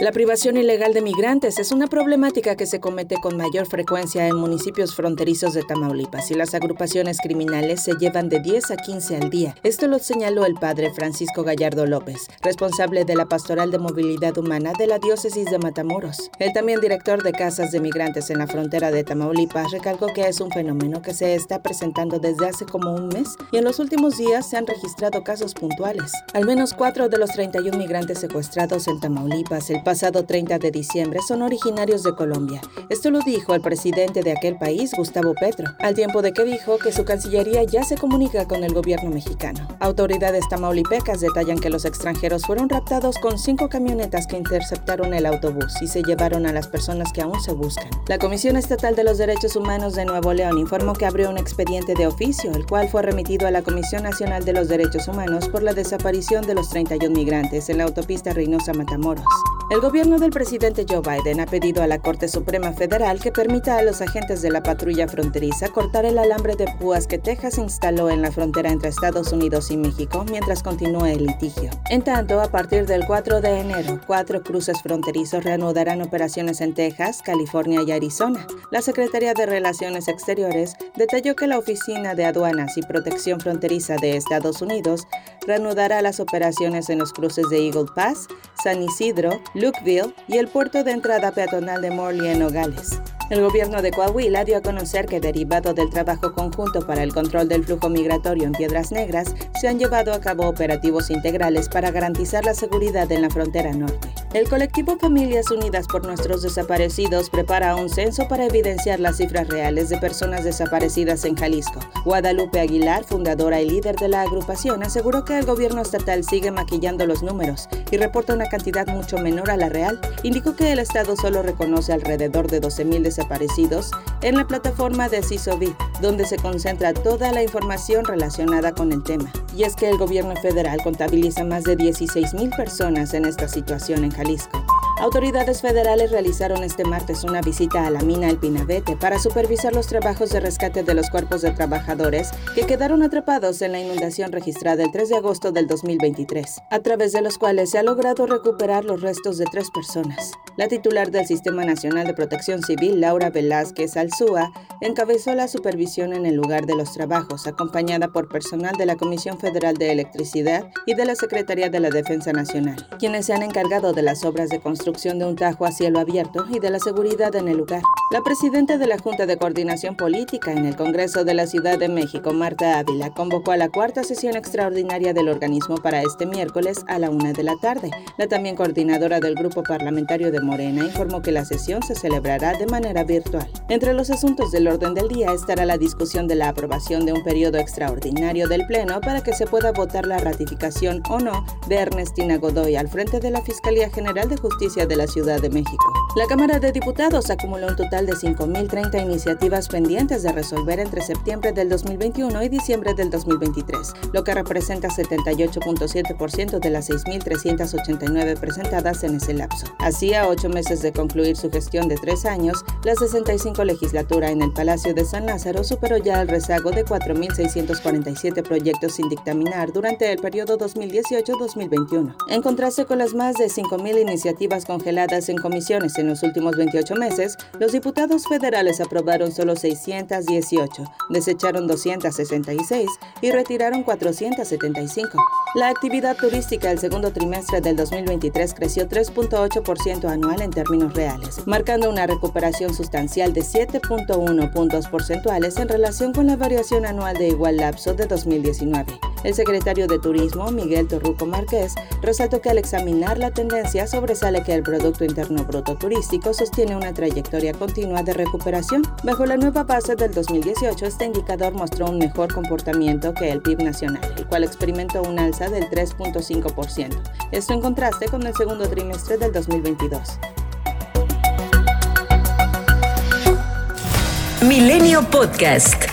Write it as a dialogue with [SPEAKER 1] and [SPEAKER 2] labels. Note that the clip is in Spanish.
[SPEAKER 1] La privación ilegal de migrantes es una problemática que se comete con mayor frecuencia en municipios fronterizos de Tamaulipas y las agrupaciones criminales se llevan de 10 a 15 al día. Esto lo señaló el padre Francisco Gallardo López, responsable de la Pastoral de Movilidad Humana de la Diócesis de Matamoros. El también director de casas de migrantes en la frontera de Tamaulipas recalcó que es un fenómeno que se está presentando desde hace como un mes y en los últimos días se han registrado casos puntuales. Al menos cuatro de los 31 migrantes secuestrados en Tamaulipas el pasado 30 de diciembre son originarios de Colombia. Esto lo dijo el presidente de aquel país, Gustavo Petro, al tiempo de que dijo que su Cancillería ya se comunica con el gobierno mexicano. Autoridades tamaulipecas detallan que los extranjeros fueron raptados con cinco camionetas que interceptaron el autobús y se llevaron a las personas que aún se buscan. La Comisión Estatal de los Derechos Humanos de Nuevo León informó que abrió un expediente de oficio, el cual fue remitido a la Comisión Nacional de los Derechos Humanos por la desaparición de los 31 migrantes en la autopista Reynosa Matamoros. El gobierno del presidente Joe Biden ha pedido a la Corte Suprema Federal que permita a los agentes de la patrulla fronteriza cortar el alambre de púas que Texas instaló en la frontera entre Estados Unidos y México mientras continúe el litigio. En tanto, a partir del 4 de enero, cuatro cruces fronterizos reanudarán operaciones en Texas, California y Arizona. La Secretaría de Relaciones Exteriores detalló que la Oficina de Aduanas y Protección Fronteriza de Estados Unidos reanudará las operaciones en los cruces de Eagle Pass, San Isidro, Lukeville y el puerto de entrada peatonal de Morley en Nogales. El gobierno de Coahuila dio a conocer que derivado del trabajo conjunto para el control del flujo migratorio en Piedras Negras, se han llevado a cabo operativos integrales para garantizar la seguridad en la frontera norte. El colectivo Familias Unidas por Nuestros Desaparecidos prepara un censo para evidenciar las cifras reales de personas desaparecidas en Jalisco. Guadalupe Aguilar, fundadora y líder de la agrupación, aseguró que el gobierno estatal sigue maquillando los números y reporta una cantidad mucho menor a la real. Indicó que el Estado solo reconoce alrededor de 12.000 desaparecidos en la plataforma de CISOBIT, donde se concentra toda la información relacionada con el tema. Y es que el gobierno federal contabiliza más de 16.000 personas en esta situación en Jalisco. Jalisco. Autoridades federales realizaron este martes una visita a la mina El Pinabete para supervisar los trabajos de rescate de los cuerpos de trabajadores que quedaron atrapados en la inundación registrada el 3 de agosto del 2023, a través de los cuales se ha logrado recuperar los restos de tres personas. La titular del Sistema Nacional de Protección Civil, Laura Velázquez Alzúa, encabezó la supervisión en el lugar de los trabajos, acompañada por personal de la Comisión Federal de Electricidad y de la Secretaría de la Defensa Nacional, quienes se han encargado de las obras de construcción de un tajo a cielo abierto y de la seguridad en el lugar. La presidenta de la Junta de Coordinación Política en el Congreso de la Ciudad de México, Marta Ávila, convocó a la cuarta sesión extraordinaria del organismo para este miércoles a la una de la tarde. La también coordinadora del Grupo Parlamentario de Morena informó que la sesión se celebrará de manera virtual. Entre los asuntos del orden del día estará la discusión de la aprobación de un periodo extraordinario del Pleno para que se pueda votar la ratificación o no de Ernestina Godoy al frente de la Fiscalía General de Justicia de la Ciudad de México. La Cámara de Diputados acumuló un total de 5.030 iniciativas pendientes de resolver entre septiembre del 2021 y diciembre del 2023, lo que representa 78.7% de las 6.389 presentadas en ese lapso. Así, a ocho meses de concluir su gestión de tres años, la 65 legislatura en el Palacio de San Lázaro superó ya el rezago de 4.647 proyectos sin dictaminar durante el periodo 2018-2021. En contraste con las más de 5.000 iniciativas congeladas en comisiones en los últimos 28 meses, los diputados federales aprobaron solo 618, desecharon 266 y retiraron 475. La actividad turística el segundo trimestre del 2023 creció 3.8% anual en términos reales, marcando una recuperación sustancial de 7.1 puntos porcentuales en relación con la variación anual de igual lapso de 2019. El secretario de Turismo, Miguel Torruco Márquez, resaltó que al examinar la tendencia sobresale que el Producto Interno Bruto Turístico sostiene una trayectoria continua de recuperación. Bajo la nueva base del 2018, este indicador mostró un mejor comportamiento que el PIB nacional, el cual experimentó un alza del 3.5%. Esto en contraste con el segundo trimestre del 2022.
[SPEAKER 2] Milenio Podcast.